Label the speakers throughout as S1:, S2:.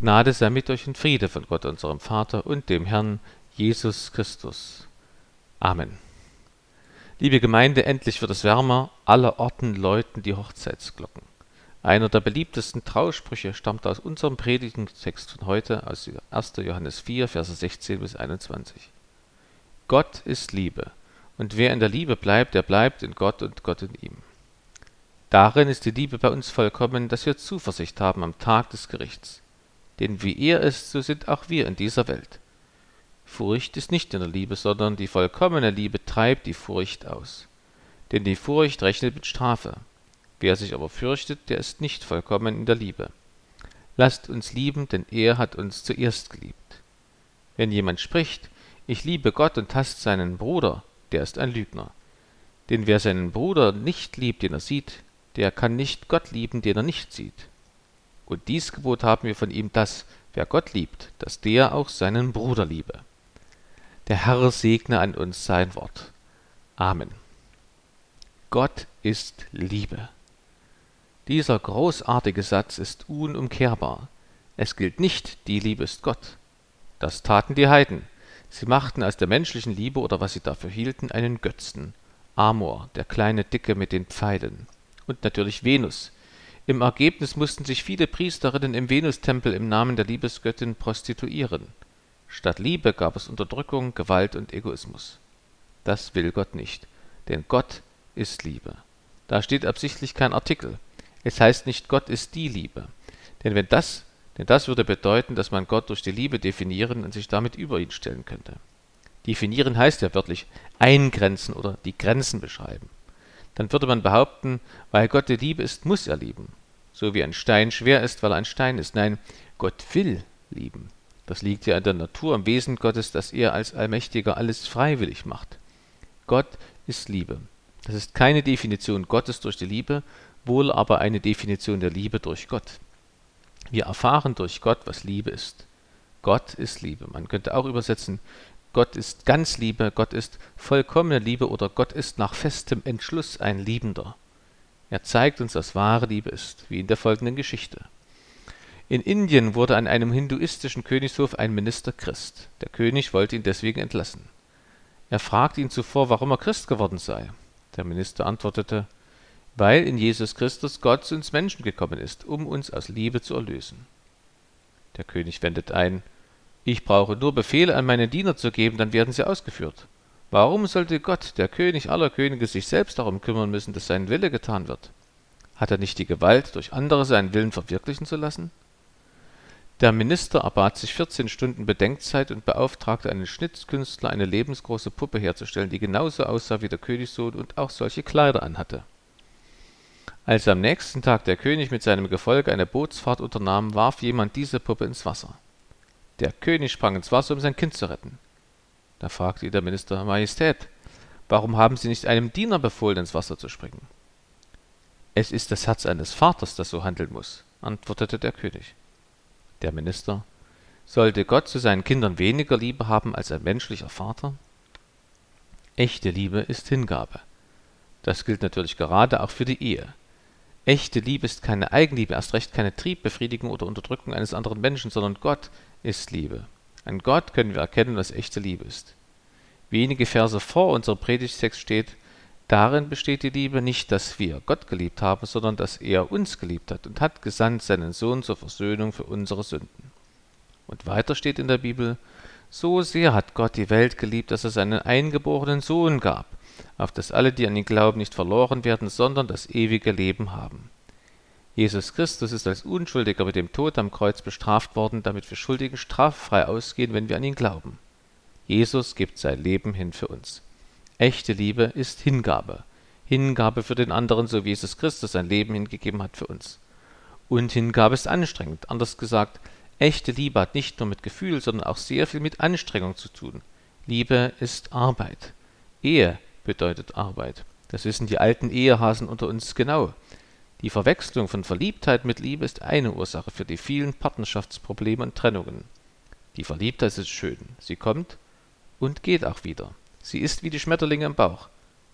S1: Gnade sei mit euch und Friede von Gott, unserem Vater und dem Herrn Jesus Christus. Amen. Liebe Gemeinde, endlich wird es wärmer, aller Orten läuten die Hochzeitsglocken. Einer der beliebtesten Trausprüche stammt aus unserem Predigtentext von heute, aus 1. Johannes 4, Verse 16 bis 21. Gott ist Liebe, und wer in der Liebe bleibt, der bleibt in Gott und Gott in ihm. Darin ist die Liebe bei uns vollkommen, dass wir Zuversicht haben am Tag des Gerichts. Denn wie er ist, so sind auch wir in dieser Welt. Furcht ist nicht in der Liebe, sondern die vollkommene Liebe treibt die Furcht aus. Denn die Furcht rechnet mit Strafe. Wer sich aber fürchtet, der ist nicht vollkommen in der Liebe. Lasst uns lieben, denn er hat uns zuerst geliebt. Wenn jemand spricht, ich liebe Gott und hasst seinen Bruder, der ist ein Lügner. Denn wer seinen Bruder nicht liebt, den er sieht, der kann nicht Gott lieben, den er nicht sieht. Und dies Gebot haben wir von ihm, dass, wer Gott liebt, dass der auch seinen Bruder liebe. Der Herr segne an uns sein Wort. Amen. Gott ist Liebe. Dieser großartige Satz ist unumkehrbar. Es gilt nicht, die Liebe ist Gott. Das taten die Heiden. Sie machten aus der menschlichen Liebe oder was sie dafür hielten einen Götzen. Amor, der kleine Dicke mit den Pfeilen. Und natürlich Venus, im Ergebnis mussten sich viele Priesterinnen im Venustempel im Namen der Liebesgöttin prostituieren. Statt Liebe gab es Unterdrückung, Gewalt und Egoismus. Das will Gott nicht, denn Gott ist Liebe. Da steht absichtlich kein Artikel. Es heißt nicht Gott ist die Liebe. Denn wenn das, denn das würde bedeuten, dass man Gott durch die Liebe definieren und sich damit über ihn stellen könnte. Definieren heißt ja wörtlich eingrenzen oder die Grenzen beschreiben. Dann würde man behaupten, weil Gott die Liebe ist, muss er lieben so wie ein Stein schwer ist, weil er ein Stein ist. Nein, Gott will lieben. Das liegt ja in der Natur, im Wesen Gottes, dass er als Allmächtiger alles freiwillig macht. Gott ist Liebe. Das ist keine Definition Gottes durch die Liebe, wohl aber eine Definition der Liebe durch Gott. Wir erfahren durch Gott, was Liebe ist. Gott ist Liebe. Man könnte auch übersetzen, Gott ist ganz Liebe, Gott ist vollkommene Liebe oder Gott ist nach festem Entschluss ein Liebender. Er zeigt uns, was wahre Liebe ist, wie in der folgenden Geschichte. In Indien wurde an einem hinduistischen Königshof ein Minister Christ. Der König wollte ihn deswegen entlassen. Er fragte ihn zuvor, warum er Christ geworden sei. Der Minister antwortete, weil in Jesus Christus Gott zu uns Menschen gekommen ist, um uns aus Liebe zu erlösen. Der König wendet ein, ich brauche nur Befehle an meine Diener zu geben, dann werden sie ausgeführt. Warum sollte Gott, der König aller Könige, sich selbst darum kümmern müssen, dass sein Wille getan wird? Hat er nicht die Gewalt, durch andere seinen Willen verwirklichen zu lassen? Der Minister erbat sich 14 Stunden Bedenkzeit und beauftragte einen Schnitzkünstler, eine lebensgroße Puppe herzustellen, die genauso aussah wie der Königssohn und auch solche Kleider anhatte. Als am nächsten Tag der König mit seinem Gefolge eine Bootsfahrt unternahm, warf jemand diese Puppe ins Wasser. Der König sprang ins Wasser, um sein Kind zu retten. Da fragte ihn der Minister, Majestät, warum haben Sie nicht einem Diener befohlen, ins Wasser zu springen? Es ist das Herz eines Vaters, das so handeln muss, antwortete der König. Der Minister, sollte Gott zu seinen Kindern weniger Liebe haben als ein menschlicher Vater? Echte Liebe ist Hingabe. Das gilt natürlich gerade auch für die Ehe. Echte Liebe ist keine Eigenliebe, erst recht keine Triebbefriedigung oder Unterdrückung eines anderen Menschen, sondern Gott ist Liebe. An Gott können wir erkennen, was echte Liebe ist. Wenige Verse vor unserem Predigtext steht, darin besteht die Liebe nicht, dass wir Gott geliebt haben, sondern dass er uns geliebt hat und hat gesandt seinen Sohn zur Versöhnung für unsere Sünden. Und weiter steht in der Bibel, so sehr hat Gott die Welt geliebt, dass er seinen eingeborenen Sohn gab, auf dass alle, die an ihn glauben, nicht verloren werden, sondern das ewige Leben haben. Jesus Christus ist als Unschuldiger mit dem Tod am Kreuz bestraft worden, damit wir Schuldigen straffrei ausgehen, wenn wir an ihn glauben. Jesus gibt sein Leben hin für uns. Echte Liebe ist Hingabe. Hingabe für den anderen, so wie Jesus Christus sein Leben hingegeben hat für uns. Und Hingabe ist anstrengend. Anders gesagt, echte Liebe hat nicht nur mit Gefühl, sondern auch sehr viel mit Anstrengung zu tun. Liebe ist Arbeit. Ehe bedeutet Arbeit. Das wissen die alten Ehehasen unter uns genau. Die Verwechslung von Verliebtheit mit Liebe ist eine Ursache für die vielen Partnerschaftsprobleme und Trennungen. Die Verliebtheit ist schön. Sie kommt und geht auch wieder. Sie ist wie die Schmetterlinge im Bauch.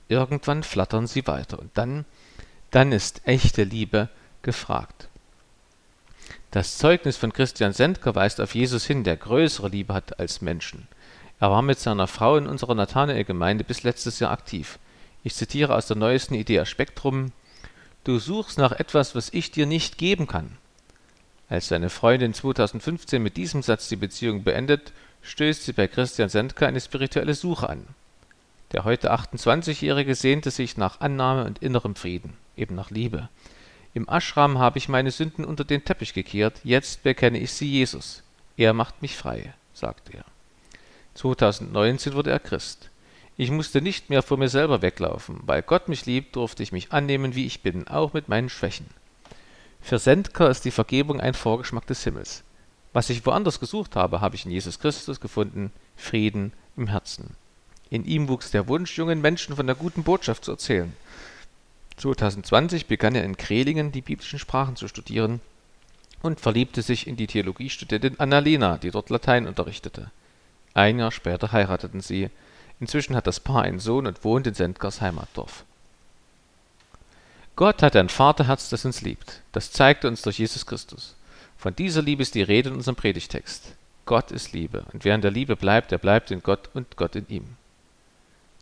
S1: Irgendwann flattern sie weiter und dann, dann ist echte Liebe gefragt. Das Zeugnis von Christian Sendker weist auf Jesus hin, der größere Liebe hat als Menschen. Er war mit seiner Frau in unserer Nathanael-Gemeinde bis letztes Jahr aktiv. Ich zitiere aus der neuesten Idee Spektrum: Du suchst nach etwas, was ich dir nicht geben kann. Als seine Freundin 2015 mit diesem Satz die Beziehung beendet, stößt sie bei Christian Sendker eine spirituelle Suche an. Der heute 28-Jährige sehnte sich nach Annahme und innerem Frieden, eben nach Liebe. Im Ashram habe ich meine Sünden unter den Teppich gekehrt, jetzt bekenne ich sie Jesus. Er macht mich frei, sagt er. 2019 wurde er Christ. Ich musste nicht mehr vor mir selber weglaufen. Weil Gott mich liebt, durfte ich mich annehmen, wie ich bin, auch mit meinen Schwächen. Für Sendker ist die Vergebung ein Vorgeschmack des Himmels. Was ich woanders gesucht habe, habe ich in Jesus Christus gefunden, Frieden im Herzen. In ihm wuchs der Wunsch, jungen Menschen von der guten Botschaft zu erzählen. 2020 begann er in Krehlingen die biblischen Sprachen zu studieren und verliebte sich in die Theologiestudentin Annalena, die dort Latein unterrichtete. Ein Jahr später heirateten sie. Inzwischen hat das Paar einen Sohn und wohnt in Sendkers Heimatdorf. Gott hat ein Vaterherz, das uns liebt. Das zeigt uns durch Jesus Christus. Von dieser Liebe ist die Rede in unserem Predigtext. Gott ist Liebe, und wer in der Liebe bleibt, der bleibt in Gott und Gott in ihm.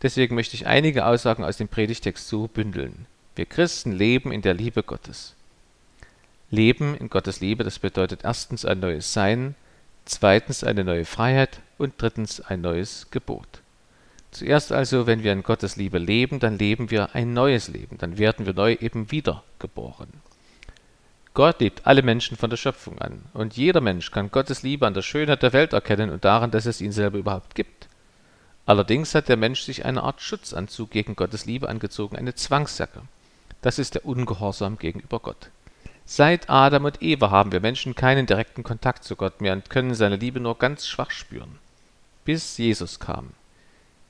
S1: Deswegen möchte ich einige Aussagen aus dem Predigtext so bündeln. Wir Christen leben in der Liebe Gottes. Leben in Gottes Liebe, das bedeutet erstens ein neues Sein, zweitens eine neue Freiheit und drittens ein neues Gebot. Zuerst also, wenn wir in Gottes Liebe leben, dann leben wir ein neues Leben, dann werden wir neu eben wiedergeboren. Gott liebt alle Menschen von der Schöpfung an, und jeder Mensch kann Gottes Liebe an der Schönheit der Welt erkennen und daran, dass es ihn selber überhaupt gibt. Allerdings hat der Mensch sich eine Art Schutzanzug gegen Gottes Liebe angezogen, eine Zwangsjacke. Das ist der Ungehorsam gegenüber Gott. Seit Adam und Eva haben wir Menschen keinen direkten Kontakt zu Gott mehr und können seine Liebe nur ganz schwach spüren. Bis Jesus kam.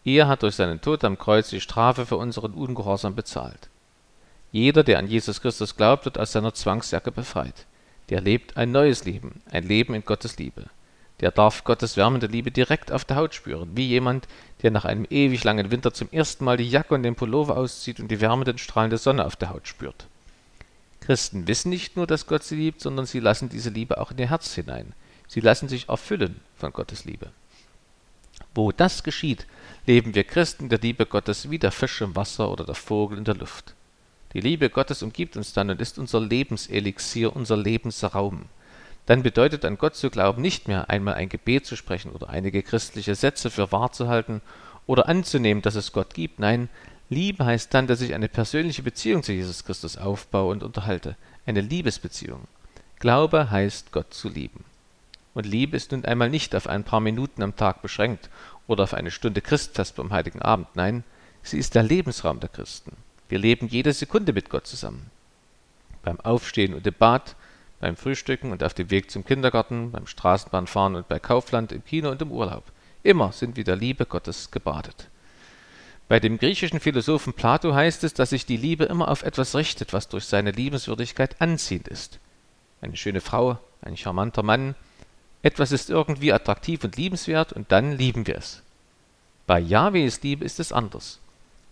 S1: Er hat durch seinen Tod am Kreuz die Strafe für unseren Ungehorsam bezahlt. Jeder, der an Jesus Christus glaubt, wird aus seiner Zwangsjacke befreit. Der lebt ein neues Leben, ein Leben in Gottes Liebe. Der darf Gottes wärmende Liebe direkt auf der Haut spüren, wie jemand, der nach einem ewig langen Winter zum ersten Mal die Jacke und den Pullover auszieht und die wärmenden Strahlen der Sonne auf der Haut spürt. Christen wissen nicht nur, dass Gott sie liebt, sondern sie lassen diese Liebe auch in ihr Herz hinein. Sie lassen sich erfüllen von Gottes Liebe. Wo das geschieht, leben wir Christen der Liebe Gottes wie der Fisch im Wasser oder der Vogel in der Luft. Die Liebe Gottes umgibt uns dann und ist unser Lebenselixier, unser Lebensraum. Dann bedeutet an Gott zu glauben nicht mehr einmal ein Gebet zu sprechen oder einige christliche Sätze für wahr zu halten oder anzunehmen, dass es Gott gibt. Nein, Liebe heißt dann, dass ich eine persönliche Beziehung zu Jesus Christus aufbaue und unterhalte. Eine Liebesbeziehung. Glaube heißt, Gott zu lieben. Und Liebe ist nun einmal nicht auf ein paar Minuten am Tag beschränkt oder auf eine Stunde Christfest beim Heiligen Abend. Nein, sie ist der Lebensraum der Christen. Wir leben jede Sekunde mit Gott zusammen. Beim Aufstehen und im Bad, beim Frühstücken und auf dem Weg zum Kindergarten, beim Straßenbahnfahren und bei Kaufland, im Kino und im Urlaub. Immer sind wir der Liebe Gottes gebadet. Bei dem griechischen Philosophen Plato heißt es, dass sich die Liebe immer auf etwas richtet, was durch seine Liebenswürdigkeit anziehend ist. Eine schöne Frau, ein charmanter Mann, etwas ist irgendwie attraktiv und liebenswert und dann lieben wir es. Bei Jahwes Liebe ist es anders.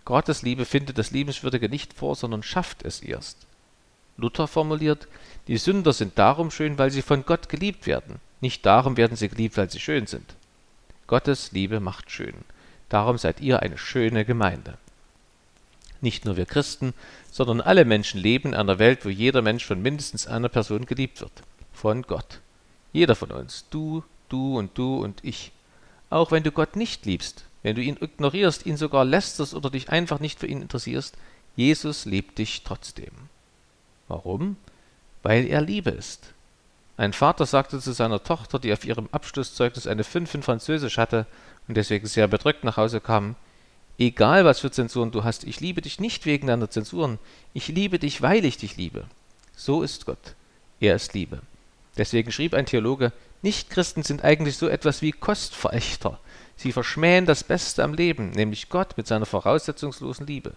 S1: Gottes Liebe findet das Liebenswürdige nicht vor, sondern schafft es erst. Luther formuliert, die Sünder sind darum schön, weil sie von Gott geliebt werden. Nicht darum werden sie geliebt, weil sie schön sind. Gottes Liebe macht schön. Darum seid ihr eine schöne Gemeinde. Nicht nur wir Christen, sondern alle Menschen leben in einer Welt, wo jeder Mensch von mindestens einer Person geliebt wird. Von Gott. Jeder von uns. Du, du und du und ich. Auch wenn du Gott nicht liebst, wenn du ihn ignorierst, ihn sogar lästerst oder dich einfach nicht für ihn interessierst, Jesus liebt dich trotzdem. Warum? Weil er Liebe ist. Ein Vater sagte zu seiner Tochter, die auf ihrem Abschlusszeugnis eine 5 in Französisch hatte und deswegen sehr bedrückt nach Hause kam, egal was für Zensuren du hast, ich liebe dich nicht wegen deiner Zensuren, ich liebe dich, weil ich dich liebe. So ist Gott. Er ist Liebe. Deswegen schrieb ein Theologe, Nichtchristen sind eigentlich so etwas wie Kostverächter. Sie verschmähen das Beste am Leben, nämlich Gott mit seiner voraussetzungslosen Liebe.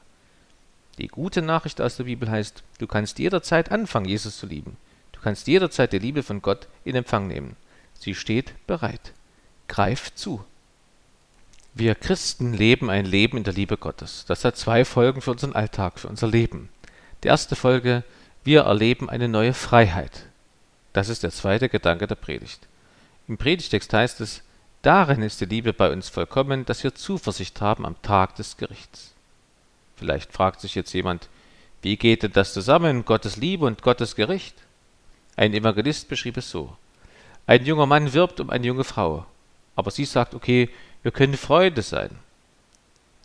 S1: Die gute Nachricht aus der Bibel heißt, du kannst jederzeit anfangen, Jesus zu lieben. Du kannst jederzeit die Liebe von Gott in Empfang nehmen. Sie steht bereit. Greif zu. Wir Christen leben ein Leben in der Liebe Gottes. Das hat zwei Folgen für unseren Alltag, für unser Leben. Die erste Folge, wir erleben eine neue Freiheit. Das ist der zweite Gedanke der Predigt. Im Predigtext heißt es, darin ist die Liebe bei uns vollkommen, dass wir Zuversicht haben am Tag des Gerichts. Vielleicht fragt sich jetzt jemand, wie geht denn das zusammen, Gottes Liebe und Gottes Gericht? Ein Evangelist beschrieb es so. Ein junger Mann wirbt um eine junge Frau, aber sie sagt, okay, wir können Freunde sein.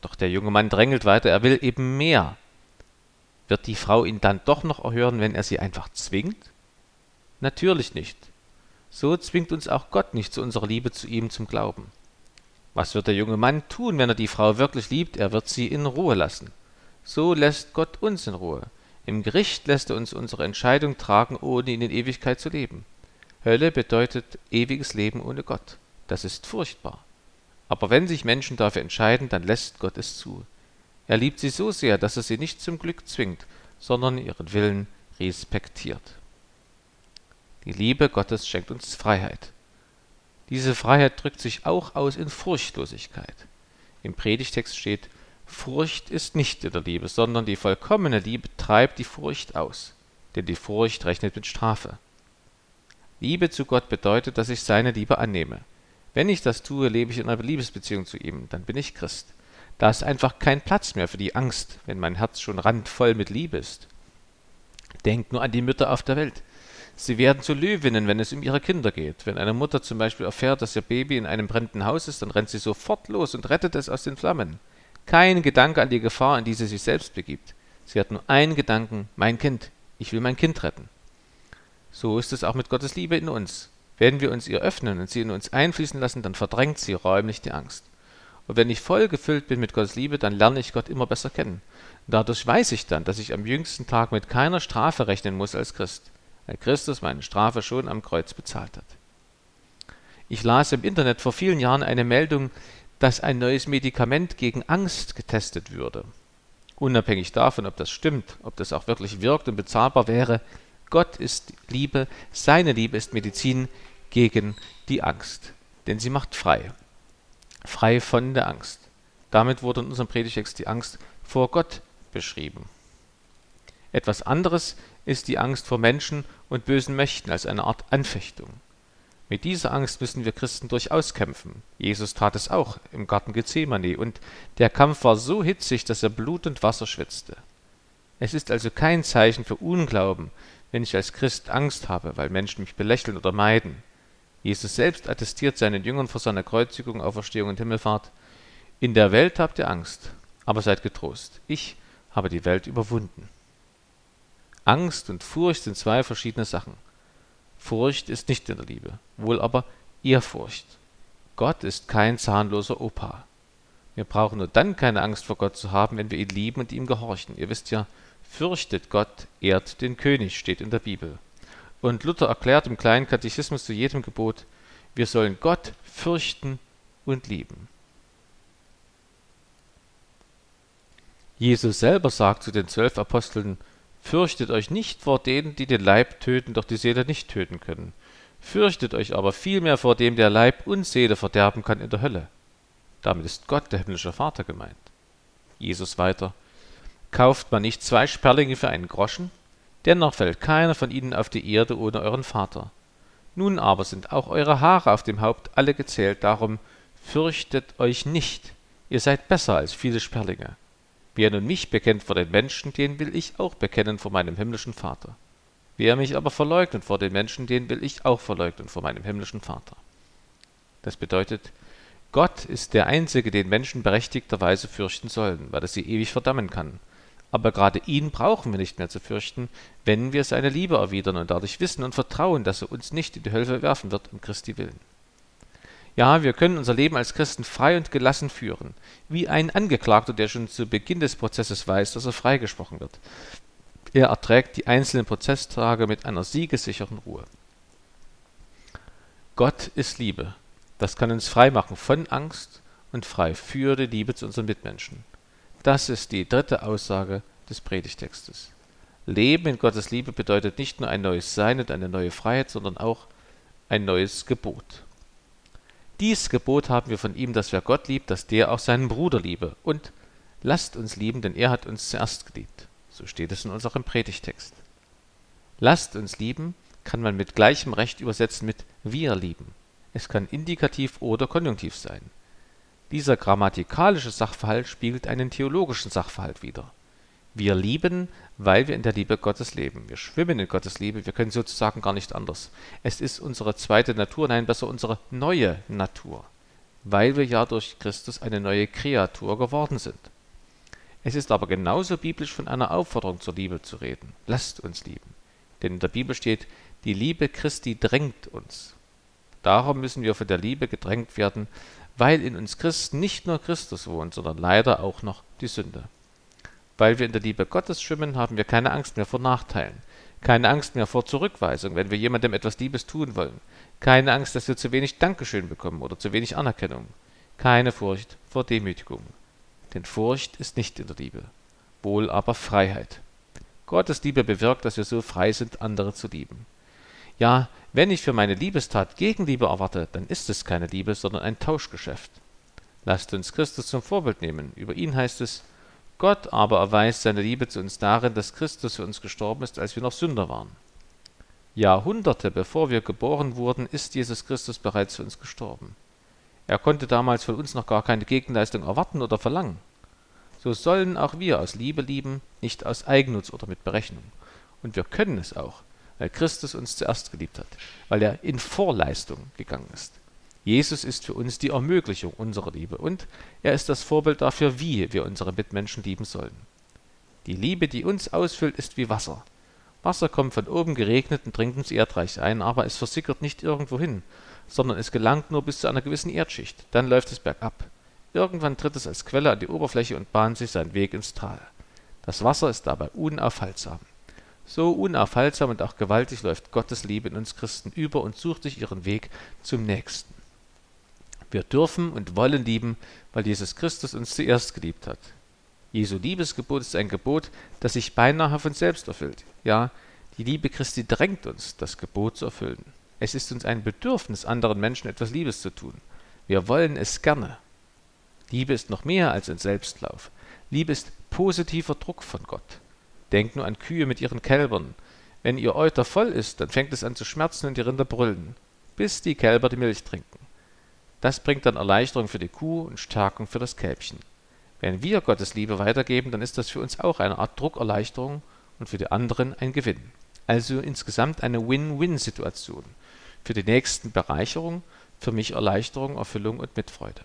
S1: Doch der junge Mann drängelt weiter, er will eben mehr. Wird die Frau ihn dann doch noch erhören, wenn er sie einfach zwingt? Natürlich nicht. So zwingt uns auch Gott nicht zu unserer Liebe zu ihm zum Glauben. Was wird der junge Mann tun, wenn er die Frau wirklich liebt? Er wird sie in Ruhe lassen. So lässt Gott uns in Ruhe. Im Gericht lässt er uns unsere Entscheidung tragen, ohne in Ewigkeit zu leben. Hölle bedeutet ewiges Leben ohne Gott. Das ist furchtbar. Aber wenn sich Menschen dafür entscheiden, dann lässt Gott es zu. Er liebt sie so sehr, dass er sie nicht zum Glück zwingt, sondern ihren Willen respektiert. Die Liebe Gottes schenkt uns Freiheit. Diese Freiheit drückt sich auch aus in Furchtlosigkeit. Im Predigtext steht, Furcht ist nicht in der Liebe, sondern die vollkommene Liebe treibt die Furcht aus, denn die Furcht rechnet mit Strafe. Liebe zu Gott bedeutet, dass ich seine Liebe annehme. Wenn ich das tue, lebe ich in einer Liebesbeziehung zu ihm, dann bin ich Christ. Da ist einfach kein Platz mehr für die Angst, wenn mein Herz schon randvoll mit Liebe ist. Denkt nur an die Mütter auf der Welt. Sie werden zu Löwinnen, wenn es um ihre Kinder geht. Wenn eine Mutter zum Beispiel erfährt, dass ihr Baby in einem brennenden Haus ist, dann rennt sie sofort los und rettet es aus den Flammen. Kein Gedanke an die Gefahr, in die sie sich selbst begibt. Sie hat nur einen Gedanken, mein Kind, ich will mein Kind retten. So ist es auch mit Gottes Liebe in uns. Wenn wir uns ihr öffnen und sie in uns einfließen lassen, dann verdrängt sie räumlich die Angst. Und wenn ich voll gefüllt bin mit Gottes Liebe, dann lerne ich Gott immer besser kennen. Dadurch weiß ich dann, dass ich am jüngsten Tag mit keiner Strafe rechnen muss als Christ weil Christus meine Strafe schon am Kreuz bezahlt hat. Ich las im Internet vor vielen Jahren eine Meldung, dass ein neues Medikament gegen Angst getestet würde. Unabhängig davon, ob das stimmt, ob das auch wirklich wirkt und bezahlbar wäre, Gott ist Liebe, seine Liebe ist Medizin gegen die Angst, denn sie macht frei. Frei von der Angst. Damit wurde in unserem Predigtext die Angst vor Gott beschrieben. Etwas anderes ist die Angst vor Menschen und bösen Mächten als eine Art Anfechtung. Mit dieser Angst müssen wir Christen durchaus kämpfen. Jesus tat es auch im Garten Gethsemane und der Kampf war so hitzig, dass er Blut und Wasser schwitzte. Es ist also kein Zeichen für Unglauben, wenn ich als Christ Angst habe, weil Menschen mich belächeln oder meiden. Jesus selbst attestiert seinen Jüngern vor seiner Kreuzigung, Auferstehung und Himmelfahrt, in der Welt habt ihr Angst, aber seid getrost, ich habe die Welt überwunden. Angst und Furcht sind zwei verschiedene Sachen. Furcht ist nicht in der Liebe, wohl aber Ehrfurcht. Gott ist kein zahnloser Opa. Wir brauchen nur dann keine Angst vor Gott zu haben, wenn wir ihn lieben und ihm gehorchen. Ihr wisst ja, fürchtet Gott, ehrt den König, steht in der Bibel. Und Luther erklärt im kleinen Katechismus zu jedem Gebot, wir sollen Gott fürchten und lieben. Jesus selber sagt zu den zwölf Aposteln, Fürchtet euch nicht vor denen, die den Leib töten, doch die Seele nicht töten können. Fürchtet euch aber vielmehr vor dem, der Leib und Seele verderben kann in der Hölle. Damit ist Gott, der himmlische Vater, gemeint. Jesus weiter. Kauft man nicht zwei Sperlinge für einen Groschen? Dennoch fällt keiner von ihnen auf die Erde ohne euren Vater. Nun aber sind auch eure Haare auf dem Haupt alle gezählt, darum fürchtet euch nicht, ihr seid besser als viele Sperlinge. Wer nun mich bekennt vor den Menschen, den will ich auch bekennen vor meinem himmlischen Vater. Wer mich aber verleugnet vor den Menschen, den will ich auch verleugnen vor meinem himmlischen Vater. Das bedeutet, Gott ist der Einzige, den Menschen berechtigterweise fürchten sollen, weil er sie ewig verdammen kann. Aber gerade ihn brauchen wir nicht mehr zu fürchten, wenn wir seine Liebe erwidern und dadurch wissen und vertrauen, dass er uns nicht in die Hölle werfen wird, um Christi willen. Ja, wir können unser Leben als Christen frei und gelassen führen, wie ein Angeklagter, der schon zu Beginn des Prozesses weiß, dass er freigesprochen wird. Er erträgt die einzelnen Prozesstage mit einer siegessicheren Ruhe. Gott ist Liebe. Das kann uns frei machen von Angst und frei für die Liebe zu unseren Mitmenschen. Das ist die dritte Aussage des Predigtextes. Leben in Gottes Liebe bedeutet nicht nur ein neues Sein und eine neue Freiheit, sondern auch ein neues Gebot. Dies Gebot haben wir von ihm, dass wer Gott liebt, dass der auch seinen Bruder liebe. Und lasst uns lieben, denn er hat uns zuerst geliebt. So steht es in unserem Predigtext. Lasst uns lieben, kann man mit gleichem Recht übersetzen mit wir lieben. Es kann indikativ oder konjunktiv sein. Dieser grammatikalische Sachverhalt spiegelt einen theologischen Sachverhalt wider. Wir lieben, weil wir in der Liebe Gottes leben. Wir schwimmen in Gottes Liebe, wir können sozusagen gar nicht anders. Es ist unsere zweite Natur, nein, besser unsere neue Natur, weil wir ja durch Christus eine neue Kreatur geworden sind. Es ist aber genauso biblisch von einer Aufforderung zur Liebe zu reden. Lasst uns lieben. Denn in der Bibel steht, die Liebe Christi drängt uns. Darum müssen wir von der Liebe gedrängt werden, weil in uns Christen nicht nur Christus wohnt, sondern leider auch noch die Sünde. Weil wir in der Liebe Gottes schwimmen, haben wir keine Angst mehr vor Nachteilen, keine Angst mehr vor Zurückweisung, wenn wir jemandem etwas Liebes tun wollen, keine Angst, dass wir zu wenig Dankeschön bekommen oder zu wenig Anerkennung, keine Furcht vor Demütigung. Denn Furcht ist nicht in der Liebe, wohl aber Freiheit. Gottes Liebe bewirkt, dass wir so frei sind, andere zu lieben. Ja, wenn ich für meine Liebestat Gegenliebe erwarte, dann ist es keine Liebe, sondern ein Tauschgeschäft. Lasst uns Christus zum Vorbild nehmen. Über ihn heißt es, Gott aber erweist seine Liebe zu uns darin, dass Christus für uns gestorben ist, als wir noch Sünder waren. Jahrhunderte bevor wir geboren wurden, ist Jesus Christus bereits für uns gestorben. Er konnte damals von uns noch gar keine Gegenleistung erwarten oder verlangen. So sollen auch wir aus Liebe lieben, nicht aus Eigennutz oder mit Berechnung. Und wir können es auch, weil Christus uns zuerst geliebt hat, weil er in Vorleistung gegangen ist. Jesus ist für uns die Ermöglichung unserer Liebe und er ist das Vorbild dafür, wie wir unsere Mitmenschen lieben sollen. Die Liebe, die uns ausfüllt, ist wie Wasser. Wasser kommt von oben geregnet und dringt ins Erdreich ein, aber es versickert nicht irgendwo hin, sondern es gelangt nur bis zu einer gewissen Erdschicht. Dann läuft es bergab. Irgendwann tritt es als Quelle an die Oberfläche und bahnt sich seinen Weg ins Tal. Das Wasser ist dabei unaufhaltsam. So unaufhaltsam und auch gewaltig läuft Gottes Liebe in uns Christen über und sucht sich ihren Weg zum Nächsten. Wir dürfen und wollen lieben, weil Jesus Christus uns zuerst geliebt hat. Jesu Liebesgebot ist ein Gebot, das sich beinahe von selbst erfüllt. Ja, die Liebe Christi drängt uns, das Gebot zu erfüllen. Es ist uns ein Bedürfnis, anderen Menschen etwas Liebes zu tun. Wir wollen es gerne. Liebe ist noch mehr als ein Selbstlauf. Liebe ist positiver Druck von Gott. Denkt nur an Kühe mit ihren Kälbern. Wenn ihr Euter voll ist, dann fängt es an zu schmerzen und die Rinder brüllen, bis die Kälber die Milch trinken. Das bringt dann Erleichterung für die Kuh und Stärkung für das Kälbchen. Wenn wir Gottes Liebe weitergeben, dann ist das für uns auch eine Art Druckerleichterung und für die anderen ein Gewinn. Also insgesamt eine Win-Win-Situation. Für die Nächsten Bereicherung, für mich Erleichterung, Erfüllung und Mitfreude.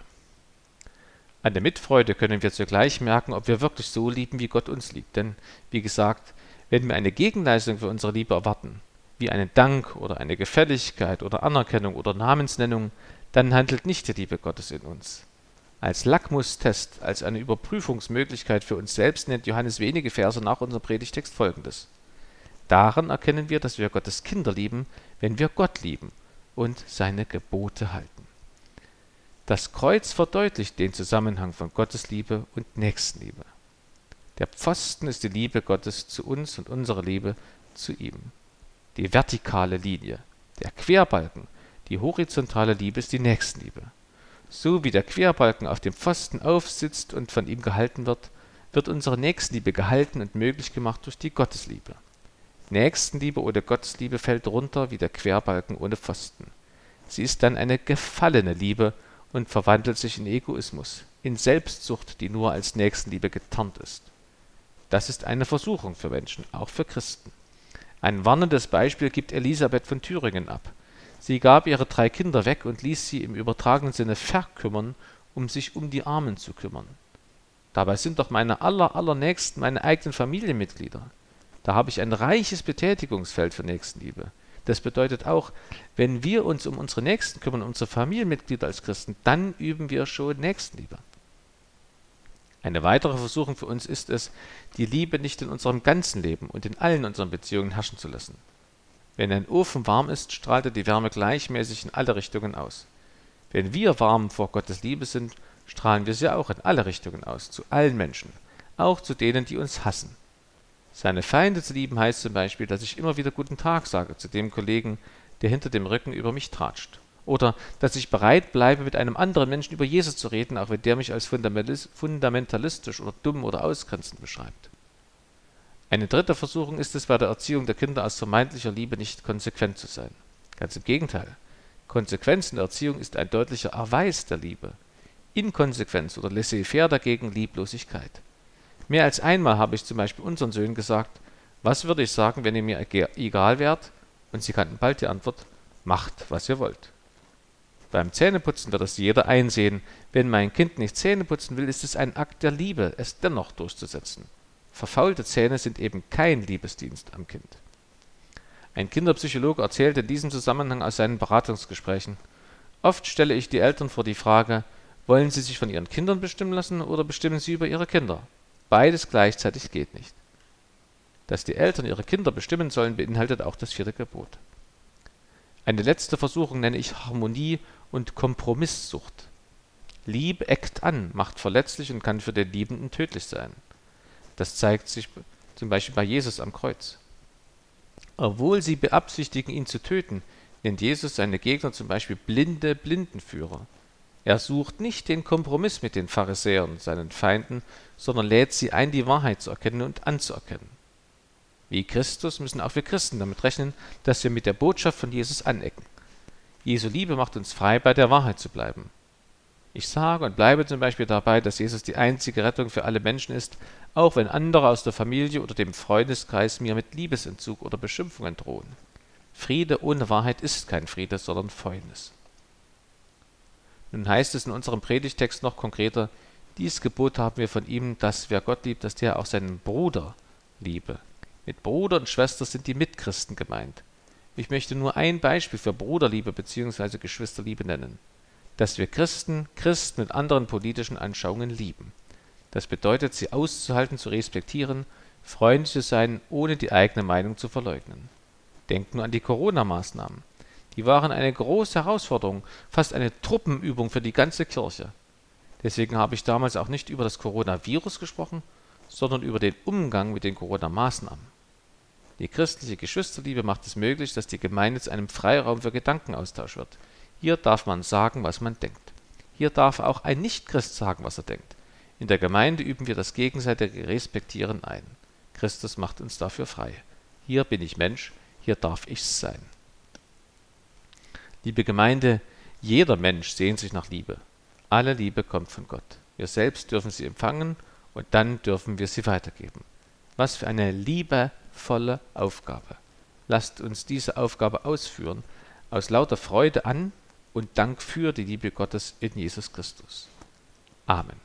S1: An der Mitfreude können wir zugleich merken, ob wir wirklich so lieben, wie Gott uns liebt. Denn, wie gesagt, wenn wir eine Gegenleistung für unsere Liebe erwarten, wie einen Dank oder eine Gefälligkeit oder Anerkennung oder Namensnennung, dann handelt nicht die Liebe Gottes in uns. Als Lackmustest, als eine Überprüfungsmöglichkeit für uns selbst nennt Johannes wenige Verse nach unserem Predigtext folgendes. Daran erkennen wir, dass wir Gottes Kinder lieben, wenn wir Gott lieben und seine Gebote halten. Das Kreuz verdeutlicht den Zusammenhang von Gottes Liebe und Nächstenliebe. Der Pfosten ist die Liebe Gottes zu uns und unsere Liebe zu ihm. Die vertikale Linie, der Querbalken, die horizontale Liebe ist die Nächstenliebe. So wie der Querbalken auf dem Pfosten aufsitzt und von ihm gehalten wird, wird unsere Nächstenliebe gehalten und möglich gemacht durch die Gottesliebe. Nächstenliebe ohne Gottesliebe fällt runter wie der Querbalken ohne Pfosten. Sie ist dann eine gefallene Liebe und verwandelt sich in Egoismus, in Selbstsucht, die nur als Nächstenliebe getarnt ist. Das ist eine Versuchung für Menschen, auch für Christen. Ein warnendes Beispiel gibt Elisabeth von Thüringen ab. Sie gab ihre drei Kinder weg und ließ sie im übertragenen Sinne verkümmern, um sich um die Armen zu kümmern. Dabei sind doch meine aller, allernächsten meine eigenen Familienmitglieder. Da habe ich ein reiches Betätigungsfeld für Nächstenliebe. Das bedeutet auch, wenn wir uns um unsere Nächsten kümmern, unsere Familienmitglieder als Christen, dann üben wir schon Nächstenliebe. Eine weitere Versuchung für uns ist es, die Liebe nicht in unserem ganzen Leben und in allen unseren Beziehungen herrschen zu lassen. Wenn ein Ofen warm ist, strahlt er die Wärme gleichmäßig in alle Richtungen aus. Wenn wir warm vor Gottes Liebe sind, strahlen wir sie auch in alle Richtungen aus, zu allen Menschen, auch zu denen, die uns hassen. Seine Feinde zu lieben heißt zum Beispiel, dass ich immer wieder Guten Tag sage zu dem Kollegen, der hinter dem Rücken über mich tratscht. Oder dass ich bereit bleibe, mit einem anderen Menschen über Jesus zu reden, auch wenn der mich als fundamentalistisch oder dumm oder ausgrenzend beschreibt. Eine dritte Versuchung ist es, bei der Erziehung der Kinder aus vermeintlicher Liebe nicht konsequent zu sein. Ganz im Gegenteil. Konsequenz in der Erziehung ist ein deutlicher Erweis der Liebe. Inkonsequenz oder laissez-faire dagegen Lieblosigkeit. Mehr als einmal habe ich zum Beispiel unseren Söhnen gesagt, was würde ich sagen, wenn ihr mir egal wärt? Und sie kannten bald die Antwort, macht, was ihr wollt. Beim Zähneputzen wird es jeder einsehen. Wenn mein Kind nicht Zähne putzen will, ist es ein Akt der Liebe, es dennoch durchzusetzen. Verfaulte Zähne sind eben kein Liebesdienst am Kind. Ein Kinderpsychologe erzählt in diesem Zusammenhang aus seinen Beratungsgesprächen, oft stelle ich die Eltern vor die Frage, wollen sie sich von ihren Kindern bestimmen lassen oder bestimmen sie über ihre Kinder? Beides gleichzeitig geht nicht. Dass die Eltern ihre Kinder bestimmen sollen, beinhaltet auch das vierte Gebot. Eine letzte Versuchung nenne ich Harmonie und Kompromisssucht. Liebe eckt an, macht verletzlich und kann für den Liebenden tödlich sein. Das zeigt sich zum Beispiel bei Jesus am Kreuz. Obwohl sie beabsichtigen, ihn zu töten, nennt Jesus seine Gegner zum Beispiel blinde Blindenführer. Er sucht nicht den Kompromiss mit den Pharisäern, seinen Feinden, sondern lädt sie ein, die Wahrheit zu erkennen und anzuerkennen. Wie Christus müssen auch wir Christen damit rechnen, dass wir mit der Botschaft von Jesus anecken. Jesu Liebe macht uns frei, bei der Wahrheit zu bleiben. Ich sage und bleibe zum Beispiel dabei, dass Jesus die einzige Rettung für alle Menschen ist, auch wenn andere aus der Familie oder dem Freundeskreis mir mit Liebesentzug oder Beschimpfungen drohen. Friede ohne Wahrheit ist kein Friede, sondern Fäulnis. Nun heißt es in unserem Predigtext noch konkreter, dies Gebot haben wir von ihm, dass wer Gott liebt, dass der auch seinen Bruder liebe. Mit Bruder und Schwester sind die Mitchristen gemeint. Ich möchte nur ein Beispiel für Bruderliebe bzw. Geschwisterliebe nennen. Dass wir Christen Christen mit anderen politischen Anschauungen lieben. Das bedeutet, sie auszuhalten, zu respektieren, freundlich zu sein, ohne die eigene Meinung zu verleugnen. Denkt nur an die Corona-Maßnahmen. Die waren eine große Herausforderung, fast eine Truppenübung für die ganze Kirche. Deswegen habe ich damals auch nicht über das Coronavirus gesprochen, sondern über den Umgang mit den Corona-Maßnahmen. Die christliche Geschwisterliebe macht es möglich, dass die Gemeinde zu einem Freiraum für Gedankenaustausch wird. Hier darf man sagen, was man denkt. Hier darf auch ein Nichtchrist sagen, was er denkt. In der Gemeinde üben wir das gegenseitige Respektieren ein. Christus macht uns dafür frei. Hier bin ich Mensch, hier darf ich sein. Liebe Gemeinde, jeder Mensch sehnt sich nach Liebe. Alle Liebe kommt von Gott. Wir selbst dürfen sie empfangen und dann dürfen wir sie weitergeben. Was für eine liebevolle Aufgabe. Lasst uns diese Aufgabe ausführen, aus lauter Freude an und Dank für die Liebe Gottes in Jesus Christus. Amen.